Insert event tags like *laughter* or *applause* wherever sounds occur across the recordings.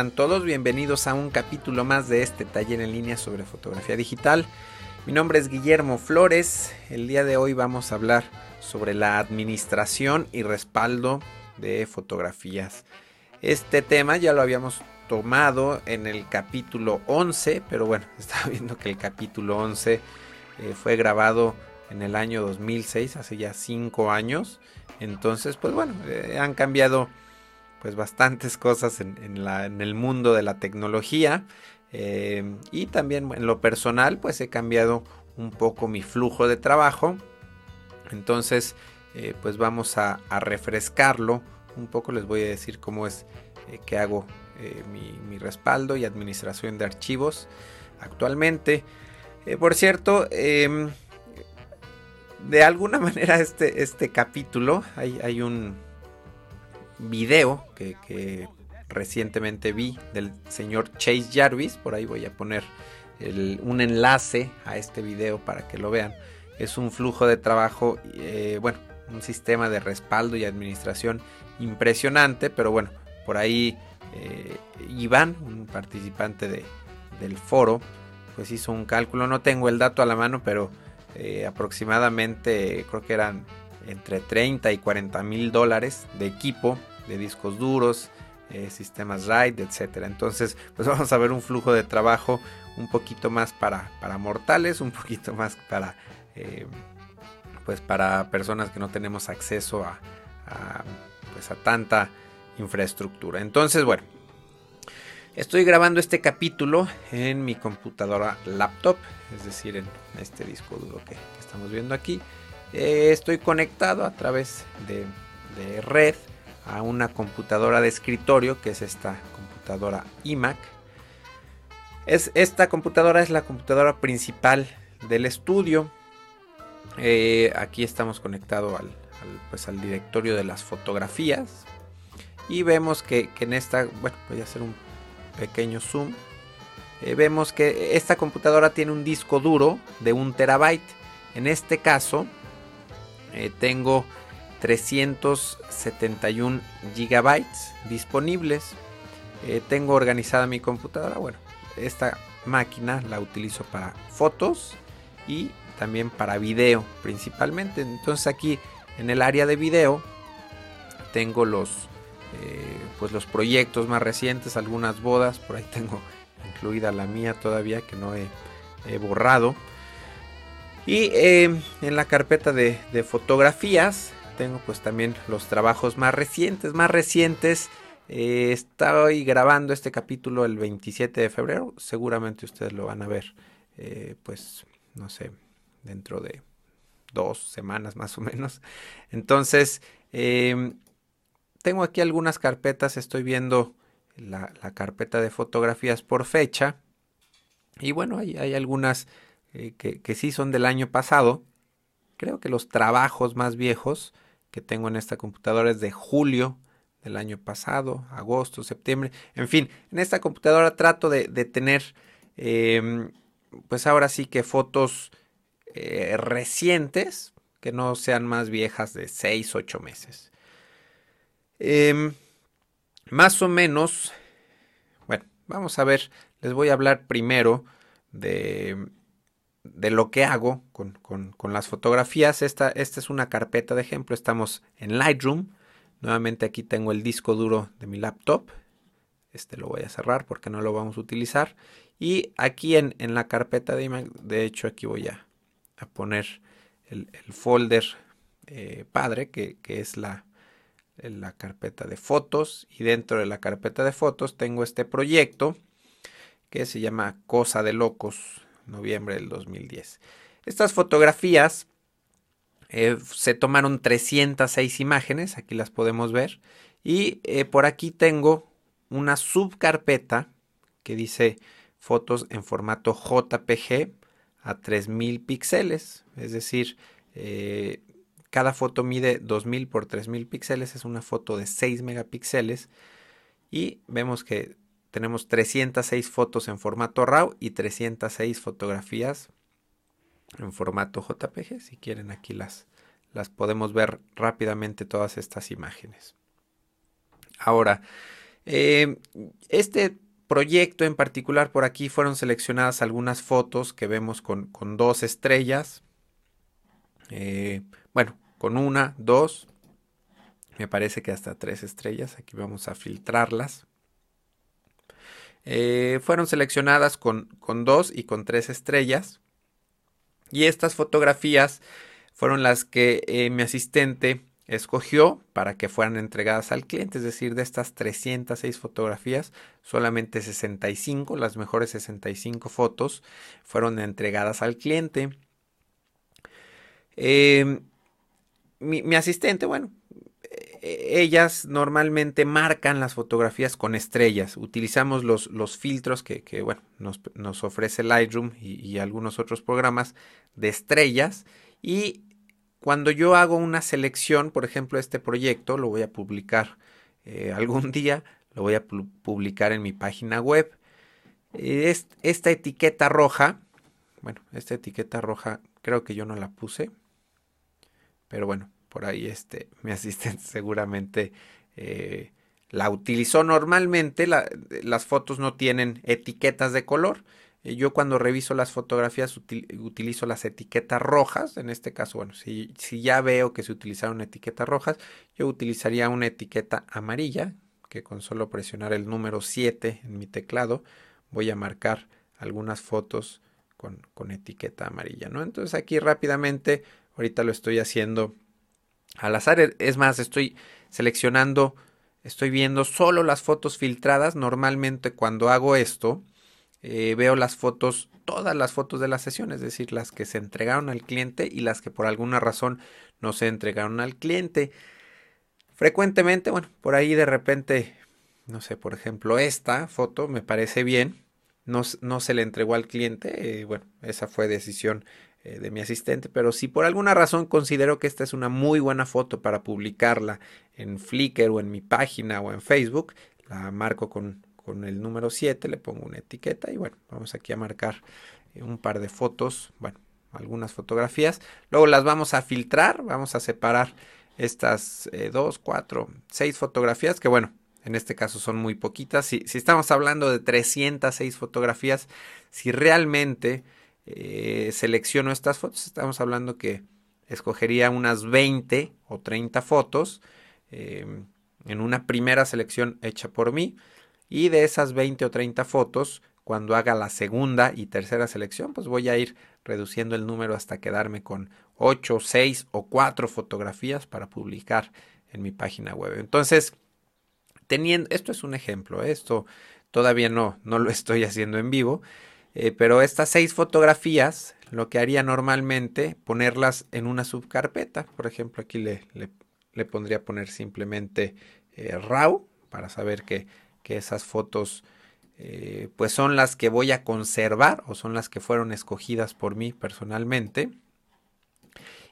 están todos? Bienvenidos a un capítulo más de este taller en línea sobre fotografía digital. Mi nombre es Guillermo Flores. El día de hoy vamos a hablar sobre la administración y respaldo de fotografías. Este tema ya lo habíamos tomado en el capítulo 11, pero bueno, *laughs* estaba viendo que el capítulo 11 eh, fue grabado en el año 2006, hace ya 5 años. Entonces, pues bueno, eh, han cambiado pues bastantes cosas en, el mundo de la tecnología. Eh, y también en lo personal, pues he cambiado un poco mi flujo de trabajo. Entonces, pues vamos a, refrescarlo un poco. Les voy a decir cómo es que hago eh, mi, respaldo y administración de archivos actualmente. Eh, por cierto, em, de alguna *laughs* manera este, este capítulo, hay, un video que, recientemente vi del señor Chase Jarvis, por ahí voy a poner un enlace a este video para que lo vean. Es un flujo de trabajo, eh, bueno, un sistema de respaldo y administración impresionante, pero bueno, por ahí eh, Iván, un participante del foro, pues hizo un cálculo, no tengo el dato a la mano, pero eh, aproximadamente creo que eran entre 30 y 40 mil dólares de equipo, de discos duros, eh, sistemas RAID, etcétera. Entonces, pues *laughs* vamos a ver un flujo de trabajo un poquito más para, para mortales, un poquito más para, pues para personas que no tenemos acceso a, a, pues a tanta infraestructura. Entonces, bueno, estoy grabando este capítulo en mi computadora laptop, es decir, en este disco duro que, estamos viendo aquí. Eh, estoy conectado a través de, red a una computadora de escritorio, que es esta computadora iMac. Es, esta computadora es la computadora principal del estudio. Eh, aquí estamos conectados al, pues al directorio de las fotografías y vemos que, en esta, bueno, voy a hacer un pequeño zoom. Eh, vemos que esta computadora tiene un disco duro de un terabyte. En este caso, eh, tengo 371 gigabytes disponibles. Eh, tengo organizada mi computadora. Bueno, esta máquina la utilizo para fotos y también para video principalmente. Entonces aquí en el área de video tengo los eh, pues los proyectos más recientes, algunas bodas, por ahí tengo *laughs* incluida la mía todavía que no he, borrado. Y eh, en la carpeta de, fotografías tengo pues también los trabajos más recientes, más recientes. Eh, estoy grabando este capítulo el 27 de febrero, seguramente ustedes lo van a ver, pues no sé, dentro de dos semanas más o menos. Entonces, tengo aquí algunas carpetas, estoy viendo la, carpeta de fotografías por fecha. Y bueno, hay, hay algunas eh, que, sí son del año pasado. Creo que los trabajos más viejos que tengo en esta computadora es de julio del año pasado, agosto, septiembre. En fin, en esta computadora trato de, tener, em, pues ahora sí que fotos eh, recientes, que no sean más viejas de 6, 8 meses. Em, más o menos, bueno, vamos a ver, les voy a hablar primero de, de lo que hago con, las fotografías. Esta, esta es una carpeta de ejemplo, estamos en Lightroom. Nuevamente aquí tengo el disco duro de mi laptop. Este lo voy a cerrar porque no lo vamos a utilizar. Y aquí en, la carpeta de imagen, de hecho aquí voy a, poner el, folder eh, padre, que, que es la, en la carpeta de fotos y dentro de la carpeta de fotos tengo este proyecto que se llama Cosa de Locos, noviembre del 2010. Estas fotografías eh, se tomaron 306 imágenes, aquí las podemos ver, y eh, por aquí tengo una subcarpeta que dice fotos en formato JPG a 3000 píxeles, es decir, eh, cada foto mide 2000 por 3000 píxeles, es una foto de 6 megapíxeles y vemos que tenemos 306 fotos en formato RAW y 306 fotografías en formato JPG. Si quieren aquí las, las podemos ver rápidamente todas estas imágenes. Ahora, Eh, este proyecto en particular por aquí fueron seleccionadas algunas fotos que vemos con, dos estrellas. Eh, bueno, con una, dos, me parece que hasta tres estrellas. Aquí vamos a filtrarlas. Eh, fueron seleccionadas con, con dos y con tres estrellas. Y estas fotografías fueron las que eh, mi asistente escogió para que fueran entregadas al cliente, es decir, de estas 306 fotografías, solamente 65, las mejores 65 fotos, fueron entregadas al cliente. Em, mi, asistente, bueno, ellas normalmente marcan las fotografías con estrellas. Utilizamos los, los filtros que, bueno, nos, ofrece Lightroom y, algunos otros programas de estrellas. Y cuando yo hago una selección, por ejemplo, este proyecto, lo voy a publicar eh, algún *laughs* día, lo voy a publicar en mi página web. esta etiqueta roja, bueno, esta etiqueta roja creo que yo no la puse, pero bueno, por ahí este, *laughs* mi asistente seguramente eh, la utilizó. Normalmente las fotos no tienen etiquetas de color, eh, yo cuando reviso las fotografías utilizo las etiquetas rojas. En este caso, bueno, si, si ya veo que se utilizaron etiquetas rojas, yo utilizaría una etiqueta amarilla, que con solo presionar el número 7 en mi teclado voy a marcar algunas fotos con, con etiqueta amarilla, ¿no? Entonces aquí rápidamente, ahorita lo estoy haciendo al azar. Es más, estoy seleccionando, estoy viendo solo las fotos filtradas. Normalmente cuando hago esto, eh, veo las fotos, todas las fotos de la sesión, es decir, las que se entregaron al cliente y las que por alguna razón no se entregaron al cliente. Frecuentemente, bueno, por ahí de repente, no sé, por ejemplo, esta foto me parece bien, no, no se le entregó al cliente, eh, bueno, esa fue decisión eh, de mi asistente, pero si por alguna razón considero que esta es una muy buena foto para publicarla en Flickr o en mi página o en Facebook, la marco con, con el número 7, le pongo una etiqueta y bueno, vamos aquí a marcar eh, un par de fotos, bueno, algunas fotografías. Luego las vamos a filtrar, vamos a separar estas eh, dos, cuatro, seis fotografías, que bueno, en este caso son muy poquitas. Si, si estamos hablando de 306 fotografías, si realmente eh, selecciono estas fotos, estamos hablando que escogería unas 20 o 30 fotos en una primera selección hecha por mí. Y de esas 20 o 30 fotos, cuando haga la segunda y tercera selección, pues voy a ir reduciendo el número hasta quedarme con 8, 6 o 4 fotografías para publicar en mi página web. Entonces, teniendo, esto es un ejemplo, ¿eh? esto todavía no, no lo *laughs* estoy haciendo en vivo, eh, pero estas 6 fotografías, lo que haría normalmente, ponerlas en una subcarpeta. Por ejemplo, aquí le, le, pondría poner simplemente eh, RAW para saber que que esas fotos eh, pues son las que voy a conservar o son las que fueron escogidas por mí personalmente.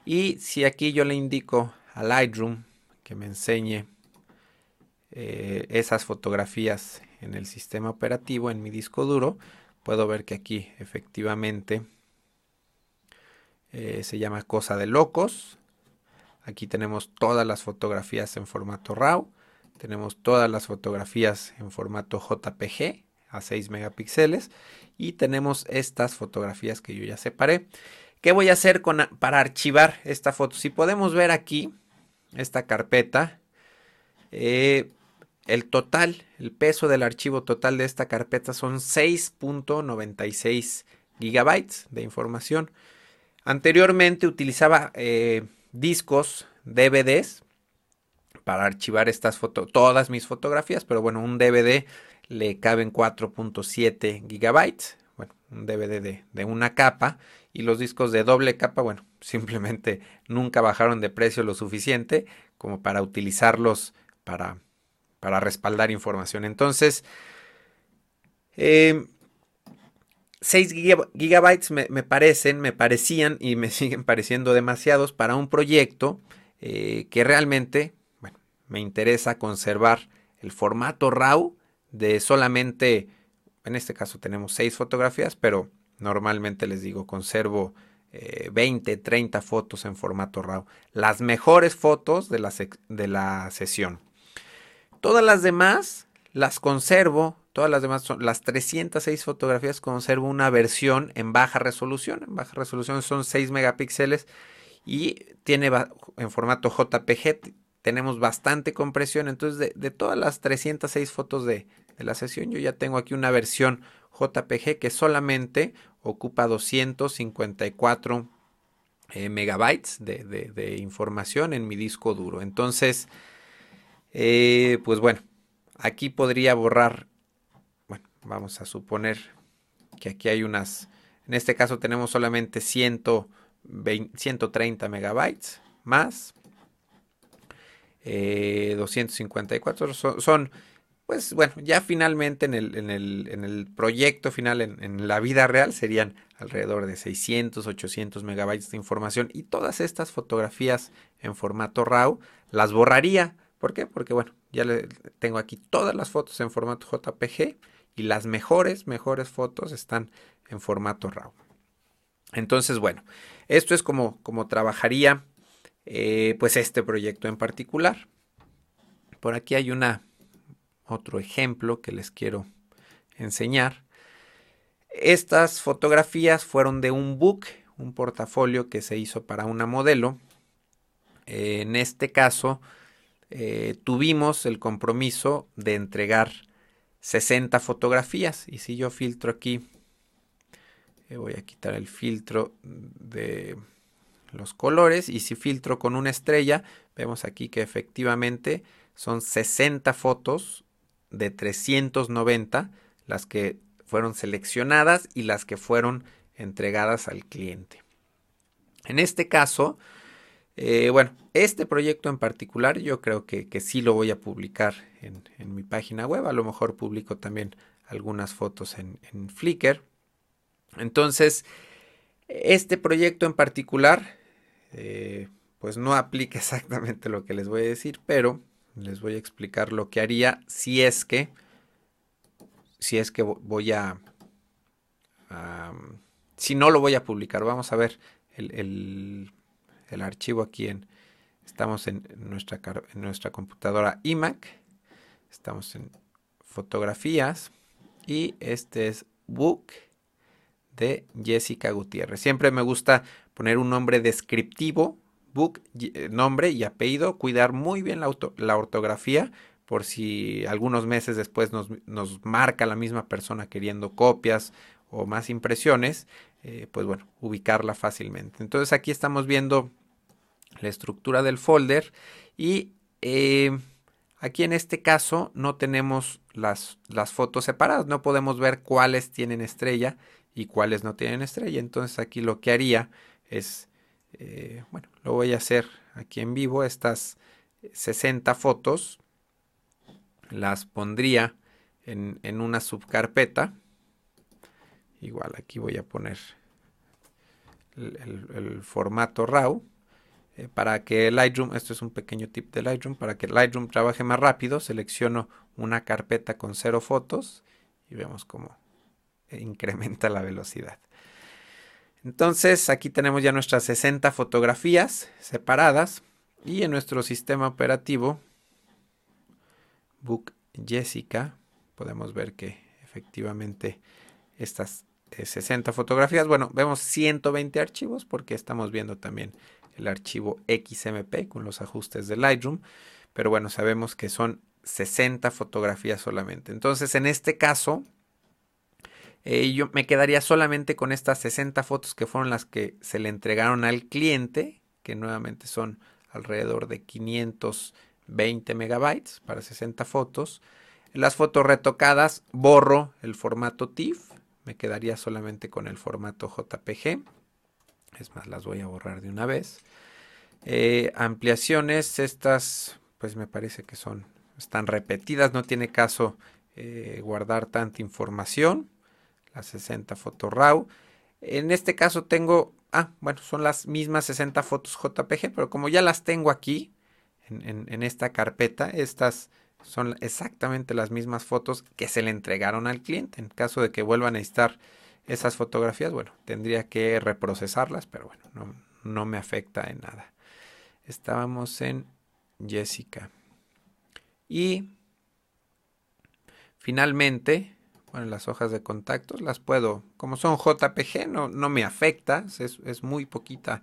Y si aquí yo le indico a Lightroom que me enseñe esas fotografías en el sistema operativo, en mi disco duro, puedo ver que aquí efectivamente eh, se llama Cosa de Locos. Aquí tenemos todas las fotografías en formato RAW. Tenemos todas las fotografías en formato JPG a 6 megapíxeles y tenemos estas fotografías que yo ya separé. ¿Qué voy a hacer con, para archivar esta foto? Si podemos ver aquí esta carpeta, eh, el total, el peso del archivo total de esta carpeta son 6.96 gigabytes de información. Anteriormente utilizaba eh, discos DVDs para archivar estas fotos, todas mis fotografías, pero bueno, un DVD le caben 4.7 gigabytes, bueno, un DVD de, de, una capa y los discos de doble capa, bueno, *laughs* simplemente nunca bajaron de precio lo suficiente como para utilizarlos para, para respaldar información. Entonces, 6 em, gigabytes me, parecen, me parecían y me *laughs* siguen pareciendo demasiados para un proyecto eh, que realmente me interesa conservar el formato RAW de solamente, en este caso tenemos 6 fotografías, pero normalmente les digo, conservo 20, eh, 30 fotos en formato RAW. Las mejores fotos de la, de la sesión. Todas las demás las conservo, todas las demás son las 306 fotografías, conservo una versión en baja resolución. En baja resolución son 6 megapíxeles y tiene en formato JPG. Tenemos bastante compresión. Entonces, de, todas las 306 fotos de, la sesión, yo ya tengo aquí una versión JPG que solamente ocupa 254 eh, megabytes de, información en mi disco duro. Entonces, eh, pues bueno, aquí podría borrar, bueno, vamos a suponer que aquí hay unas, en este caso tenemos solamente 130 megabytes más. 254 eh, son pues bueno, ya finalmente en el, en proyecto final, en, la vida real, serían alrededor de 600, 800 megabytes de información y todas estas fotografías en formato RAW las borraría. ¿Por qué? Porque bueno, ya tengo aquí todas las fotos en formato JPG y las mejores, mejores fotos están en formato RAW. Entonces, bueno, esto es como, como trabajaría eh, pues este proyecto en particular. Por aquí hay una otro ejemplo que les quiero enseñar. Estas fotografías fueron de un book, un portafolio que se hizo para una modelo. en este caso, eh, tuvimos el compromiso de entregar 60 fotografías. Y si yo filtro aquí, eh, voy a quitar el filtro de los colores. Y si filtro con una estrella, vemos aquí que efectivamente son 60 fotos de 390 las que fueron seleccionadas y las que fueron entregadas al cliente. En este caso, eh, bueno, este proyecto en particular yo creo que, sí lo voy a publicar en, mi página web. A lo mejor publico también algunas fotos en, Flickr. Entonces, este proyecto en particular, eh, pues no aplica *laughs* exactamente lo que les voy a decir, pero les voy a explicar lo que haría si es que si es que voy a, si no lo voy a publicar vamos a ver el, archivo aquí en estamos en nuestra nuestra computadora iMac estamos en fotografías y este es book de Jessica Gutiérrez siempre me gusta poner un nombre descriptivo book, eh, nombre y apellido, cuidar muy bien la, la ortografía por si algunos meses después nos, marca la misma persona queriendo copias o más impresiones, eh, pues bueno, ubicarla fácilmente. Entonces aquí estamos viendo la estructura del folder y eh, aquí en este caso no tenemos las, las fotos separadas, no podemos ver cuáles tienen estrella y cuáles no tienen estrella. Entonces aquí lo que haría es eh, bueno, lo voy a hacer aquí en vivo, estas 60 fotos las pondría en, una subcarpeta. Igual aquí voy a poner el, formato RAW. Eh, para que Lightroom, esto es un pequeño tip de Lightroom, para que Lightroom trabaje más rápido, selecciono una carpeta con cero fotos y vemos cómo incrementa la velocidad. Entonces aquí tenemos ya nuestras 60 fotografías separadas y en nuestro sistema operativo Book Jessica podemos ver que efectivamente estas 60 eh, fotografías, bueno, vemos 120 archivos porque estamos viendo también el archivo XMP con los ajustes de Lightroom, pero bueno, sabemos que son 60 fotografías solamente. Entonces, en este caso, eh, yo me quedaría solamente con estas 60 fotos que fueron las que se le entregaron al cliente, que nuevamente son alrededor de 520 megabytes para 60 fotos. Las fotos retocadas borro el formato TIFF, me quedaría solamente con el formato JPG. Es más, las voy a borrar de una vez. Eh, ampliaciones, estas pues me parece que son, están repetidas, no tiene caso eh, guardar tanta información las 60 fotos RAW. En este caso tengo, ah, bueno, son las mismas 60 fotos JPG, pero como ya las tengo aquí, en, esta carpeta, estas son exactamente las mismas fotos que se le entregaron al cliente. En caso de que vuelvan a necesitar esas fotografías, bueno, tendría que reprocesarlas, pero bueno, no, no me afecta en nada. Estábamos en Jessica. Y finalmente, bueno, las hojas de contactos las puedo, como son JPG, no, no me afecta, es, es muy poquita,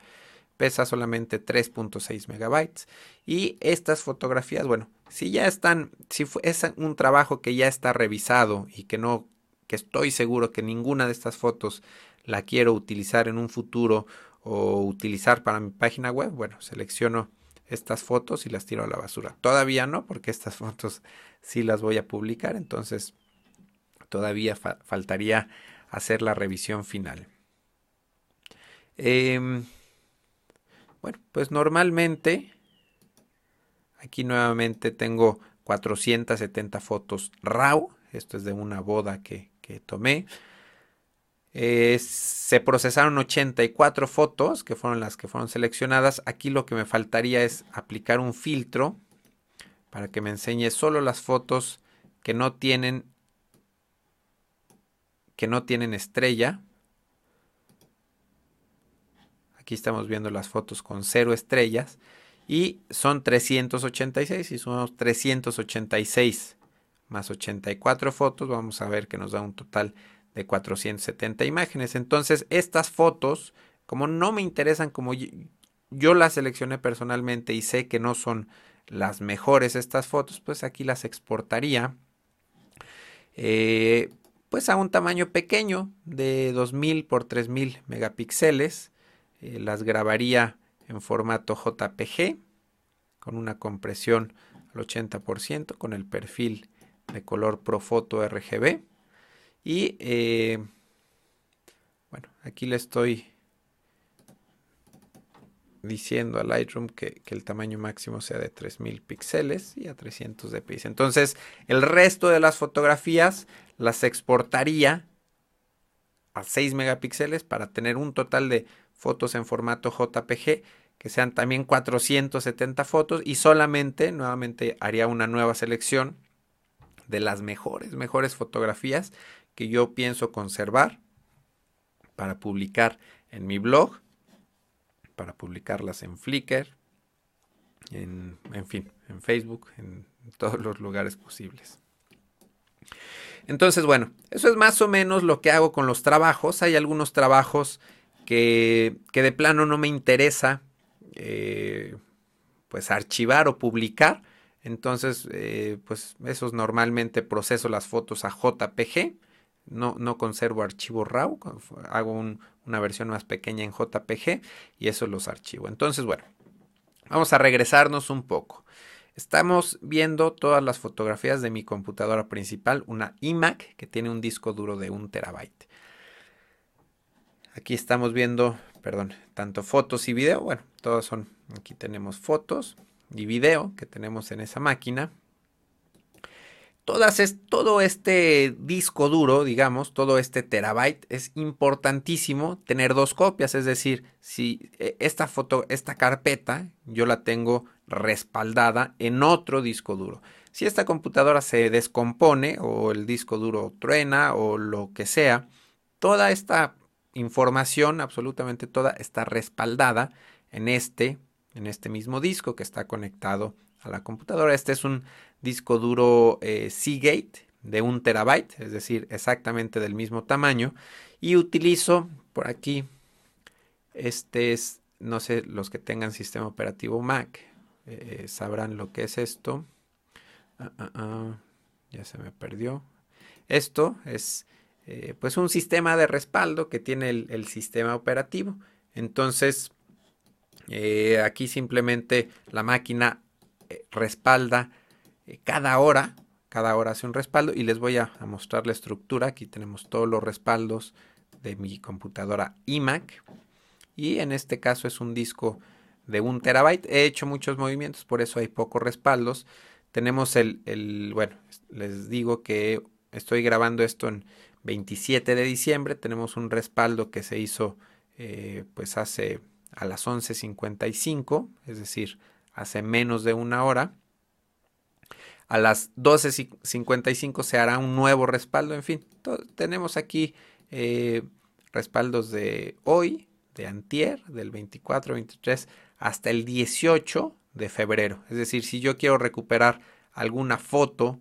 pesa solamente 3.6 megabytes. Y estas fotografías, bueno, si ya están, si es un trabajo que ya está revisado y que no, que estoy seguro que ninguna de estas fotos la quiero utilizar en un futuro o utilizar para mi página web, bueno, selecciono estas fotos y las tiro a la basura. Todavía no, porque estas *laughs* fotos sí las voy a publicar, entonces todavía faltaría hacer la revisión final. Em, bueno, pues normalmente aquí nuevamente tengo 470 fotos RAW. Esto es de una boda que, que tomé. Eh, se procesaron 84 fotos, que fueron las que fueron seleccionadas. Aquí lo que me faltaría es aplicar un filtro para que me enseñe solo las fotos que no tienen que no tienen estrella. Aquí estamos viendo las fotos con cero estrellas y son 386 y son 386 más 84 fotos. Vamos a ver que nos da un total 470 imágenes. Entonces, estas fotos, como no me interesan, como yo, las seleccioné personalmente y sé que no son las mejores estas fotos, pues aquí las exportaría. Eh, pues a un tamaño pequeño de 2000 por 3000 megapíxeles. Eh, las grabaría en formato JPG con una compresión al 80% con el perfil de color Profoto RGB. Y eh, bueno, aquí le estoy diciendo a Lightroom que, el tamaño máximo sea de 3000 píxeles y a 300 dpi. Entonces, el resto de las fotografías las exportaría a 6 megapíxeles para tener un total de fotos en formato JPG que sean también 470 fotos y solamente nuevamente haría una nueva selección de las mejores, mejores fotografías que yo pienso conservar para publicar en mi blog, para publicarlas en Flickr, en, fin, en Facebook, en todos los lugares posibles. Entonces, bueno, eso es más o menos lo que hago con los trabajos. Hay algunos trabajos que, de plano no me interesa eh, pues archivar o publicar. Entonces, eh, pues esos normalmente proceso las fotos a JPG no, conservo archivo RAW, hago una versión más pequeña en JPG y eso los archivo. Entonces, bueno, vamos a regresarnos un poco. Estamos viendo todas las fotografías de mi computadora principal, una iMac que tiene un disco duro de un terabyte. Aquí estamos viendo, perdón, tanto fotos y video. Bueno, todos son, aquí tenemos fotos y video que tenemos en esa máquina todo este disco duro, digamos, todo este terabyte, es importantísimo tener dos copias. Es decir, si eh, esta foto, esta carpeta, yo la tengo respaldada en otro disco duro. Si esta computadora se descompone o el disco duro truena o lo que sea, toda esta información, absolutamente toda, está respaldada en este, en este mismo disco que está conectado a la computadora. Este es un disco duro eh, Seagate de un terabyte, es decir, exactamente del mismo tamaño. Y utilizo por aquí, este es, no sé, los que tengan sistema operativo Mac eh, sabrán lo que es esto. Ah, ah, ah, ya se me perdió. Esto es eh, pues un sistema de respaldo que tiene el, sistema operativo. Entonces, aquí simplemente la máquina respalda eh, cada hora, cada hora hace un respaldo y les voy a, mostrar la estructura. Aquí tenemos todos los respaldos de mi computadora iMac y en este caso es un disco de un terabyte. He hecho muchos movimientos, por eso hay pocos respaldos. Tenemos el, bueno, les digo que estoy grabando esto en 27 de diciembre. Tenemos un respaldo que se hizo eh, pues hace a las 11.55, es decir, hace menos de una hora. A las 12.55 se hará un nuevo respaldo. En fin, tenemos aquí eh, respaldos de hoy, de antier, del 24, 23 hasta el 18 de febrero. Es decir, si yo quiero recuperar alguna foto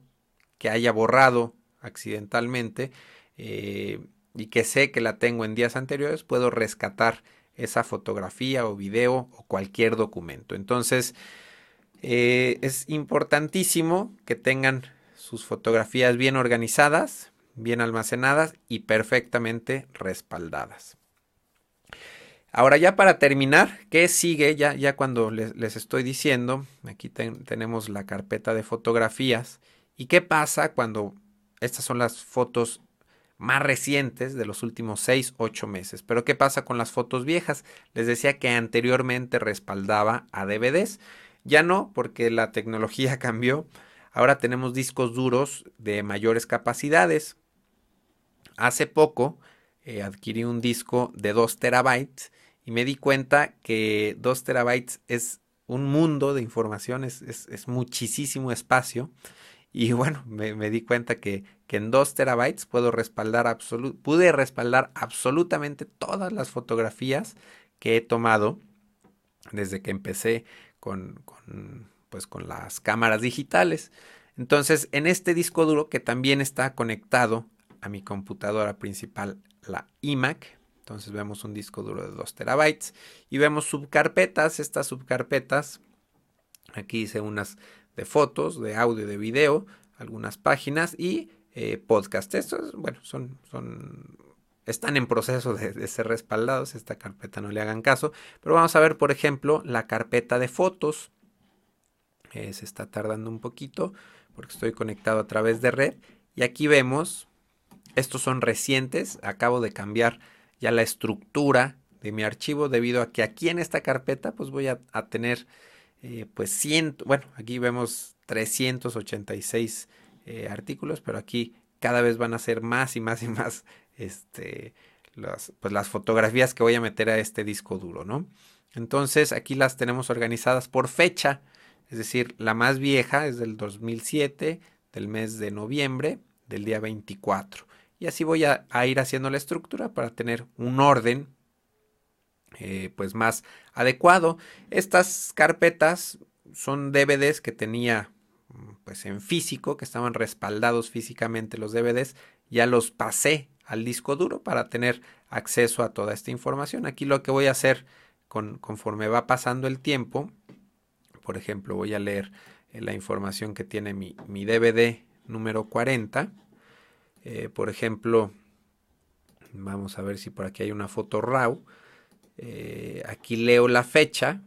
que haya borrado accidentalmente eh, y que sé que la tengo en días anteriores, puedo rescatar esa fotografía o video o cualquier documento. Entonces, eh, es importantísimo que tengan sus fotografías bien organizadas, bien almacenadas y perfectamente respaldadas. Ahora ya para terminar, ¿qué sigue? Ya, ya cuando les, estoy diciendo, aquí tenemos la carpeta de fotografías. ¿Y qué pasa cuando estas son las fotos más recientes de los últimos 6, 8 meses? Pero ¿qué pasa con las fotos viejas? Les decía que anteriormente respaldaba a DVDs. Ya no, porque la tecnología *laughs* cambió. Ahora tenemos discos duros de mayores capacidades. Hace poco eh, adquirí un disco de 2 terabytes y me di cuenta que 2 terabytes es un mundo de información, es, muchísimo espacio. Y *laughs* bueno, me, di cuenta que, en 2 terabytes puedo respaldar pude respaldar absolutamente todas las fotografías que he tomado desde que empecé con, con, pues, con las cámaras digitales. Entonces, en este disco duro que también está conectado a mi computadora principal, la iMac, entonces vemos un disco duro de 2 terabytes y vemos subcarpetas. Estas subcarpetas, aquí hice unas de fotos, de audio, de video, algunas páginas y eh, podcast. Estos, bueno, son, son, están en proceso de, ser respaldados. Esta carpeta no le hagan caso. Pero vamos a ver, por ejemplo, la carpeta de fotos. se está tardando un poquito porque estoy conectado a través de red. Y aquí vemos, estos son recientes. Acabo de cambiar ya la estructura de mi archivo debido a que aquí en esta carpeta pues voy a, tener eh, pues 100, bueno, aquí vemos 386 eh, artículos, pero aquí cada vez van a ser más y más y más este, las, pues las fotografías que voy a meter a este disco duro, ¿no? Entonces aquí las tenemos organizadas por fecha, es decir, la más vieja es del 2007, del mes de noviembre, del día 24. Y así voy a, ir haciendo la estructura para tener un orden eh, pues más adecuado. Estas carpetas son DVDs que tenía pues en físico, que estaban respaldados físicamente los DVDs. Ya los pasé al disco duro para tener acceso a toda esta información. Aquí lo que voy a hacer con, conforme va pasando el tiempo, por ejemplo, voy a leer eh, la información que tiene mi, mi DVD número 40 eh, por ejemplo, vamos a ver si por aquí hay una foto RAW. Eh, aquí leo la fecha,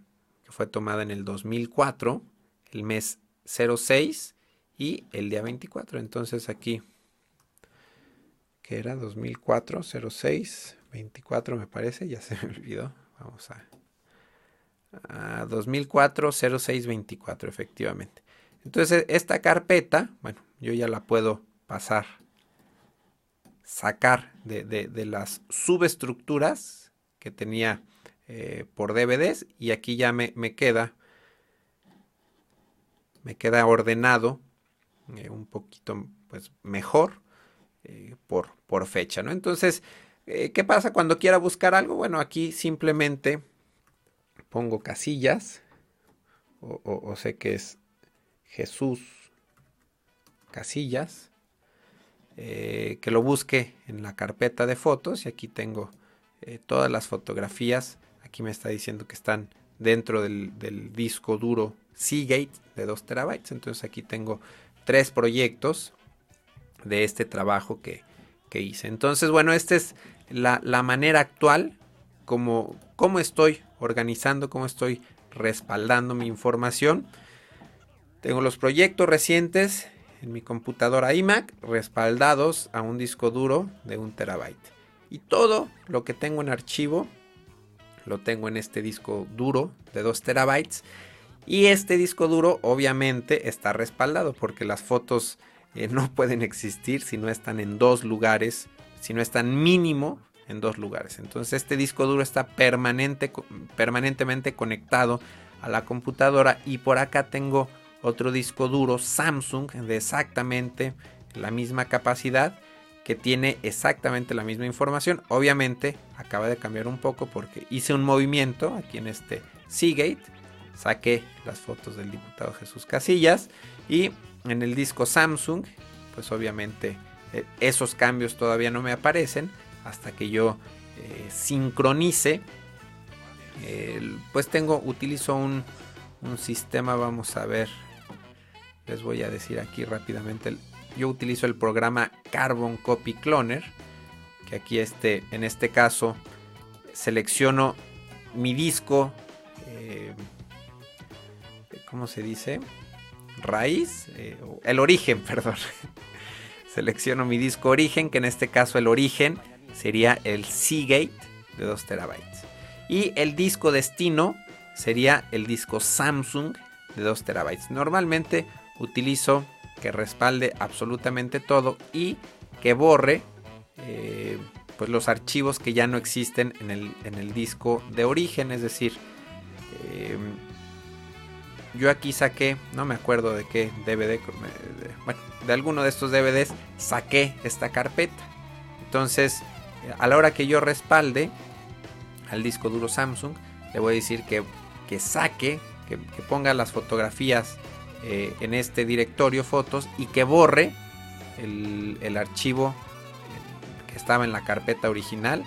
que fue tomada en el 2004, el mes 06 y el día 24. Entonces aquí, que era 2004, 06, 24 me parece, ya se me *laughs* olvidó. Vamos a... a 2004, 06, 24, efectivamente. Entonces esta carpeta, bueno, yo ya la puedo pasar sacar de, las subestructuras que tenía eh, por DVDs y aquí ya me, queda me queda ordenado eh, un poquito pues mejor eh, por, por, fecha ¿no? entonces ¿qué pasa cuando quiera buscar algo? bueno aquí simplemente pongo casillas o, sé que es Jesús casillas eh, que lo busque en la carpeta de fotos y aquí tengo eh, todas las fotografías. Aquí me está diciendo que están dentro del, disco duro Seagate de 2 terabytes. Entonces aquí tengo tres proyectos de este trabajo que, hice. Entonces, bueno, esta es la, manera actual como, como estoy organizando, cómo estoy respaldando mi información. Tengo los proyectos recientes en mi computadora iMac respaldados a un disco duro de un terabyte. Y todo lo que tengo en archivo lo tengo en este disco duro de 2 terabytes. Y este disco duro obviamente está respaldado porque las fotos eh, no *laughs* pueden existir si no están en dos lugares, si no están mínimo en dos lugares. Entonces este disco duro está permanente, permanentemente conectado a la computadora y por acá tengo otro disco duro Samsung de exactamente la misma capacidad que tiene exactamente la misma información. Obviamente acaba de cambiar un poco porque hice un movimiento aquí en este Seagate, saqué las fotos del diputado Jesús Casillas y en el disco Samsung pues obviamente eh, esos cambios todavía no me aparecen hasta que yo eh, sincronice. pues tengo, utilizo un, un, sistema, vamos a ver, les voy a decir aquí rápidamente. Yo utilizo el programa Carbon Copy Cloner, que aquí este, en este caso selecciono mi disco, eh, ¿cómo se dice? Raíz, el origen, *laughs* perdón. Selecciono mi disco origen, que en este caso el origen sería el Seagate de 2 terabytes. Y el disco destino sería el disco Samsung de 2 terabytes. Normalmente utilizo que respalde absolutamente todo y que borre eh, pues los archivos que ya no existen en el, en el disco de origen. Es decir, eh, yo aquí saqué, no me acuerdo de qué DVD, de alguno de estos DVDs saqué esta carpeta. Entonces, a la hora que yo respalde al disco duro Samsung, le voy a decir que, que saque, que, ponga las fotografías eh, en este directorio fotos y que borre el, archivo que estaba en la carpeta original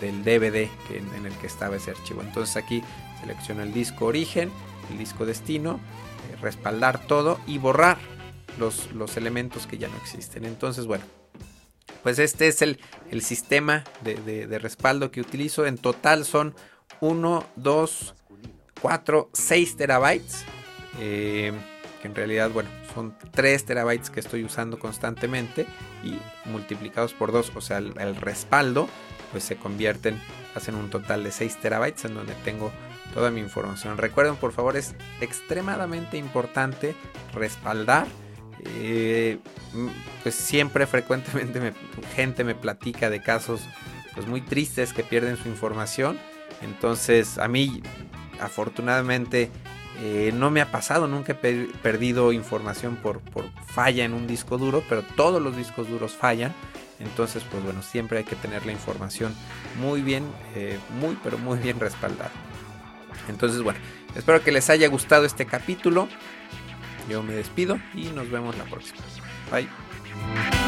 del DVD en el que estaba ese archivo. Entonces aquí selecciono el disco origen el disco destino, eh, respaldar todo y borrar los, los, elementos que ya no existen. Entonces, bueno, pues este es el, el sistema de, respaldo que utilizo. En total son 1, 2, 4, 6 terabytes. Eh, que en realidad, bueno, son 3 terabytes que estoy usando constantemente y multiplicados por 2, o sea, el, el respaldo, pues se convierten, hacen un total de 6 terabytes en donde tengo toda mi información. Recuerden, por favor, es extremadamente importante respaldar. Eh, pues siempre, frecuentemente, gente me platica de casos pues muy tristes que pierden su información. Entonces, a mí, afortunadamente, eh, no me ha pasado, nunca he perdido información por, falla en un disco duro, pero todos los discos duros fallan. Entonces, pues bueno, siempre hay que tener la información muy bien, eh, muy, pero muy bien respaldada. Entonces, bueno, espero que les haya gustado este capítulo. Yo me despido y nos vemos la próxima. Bye.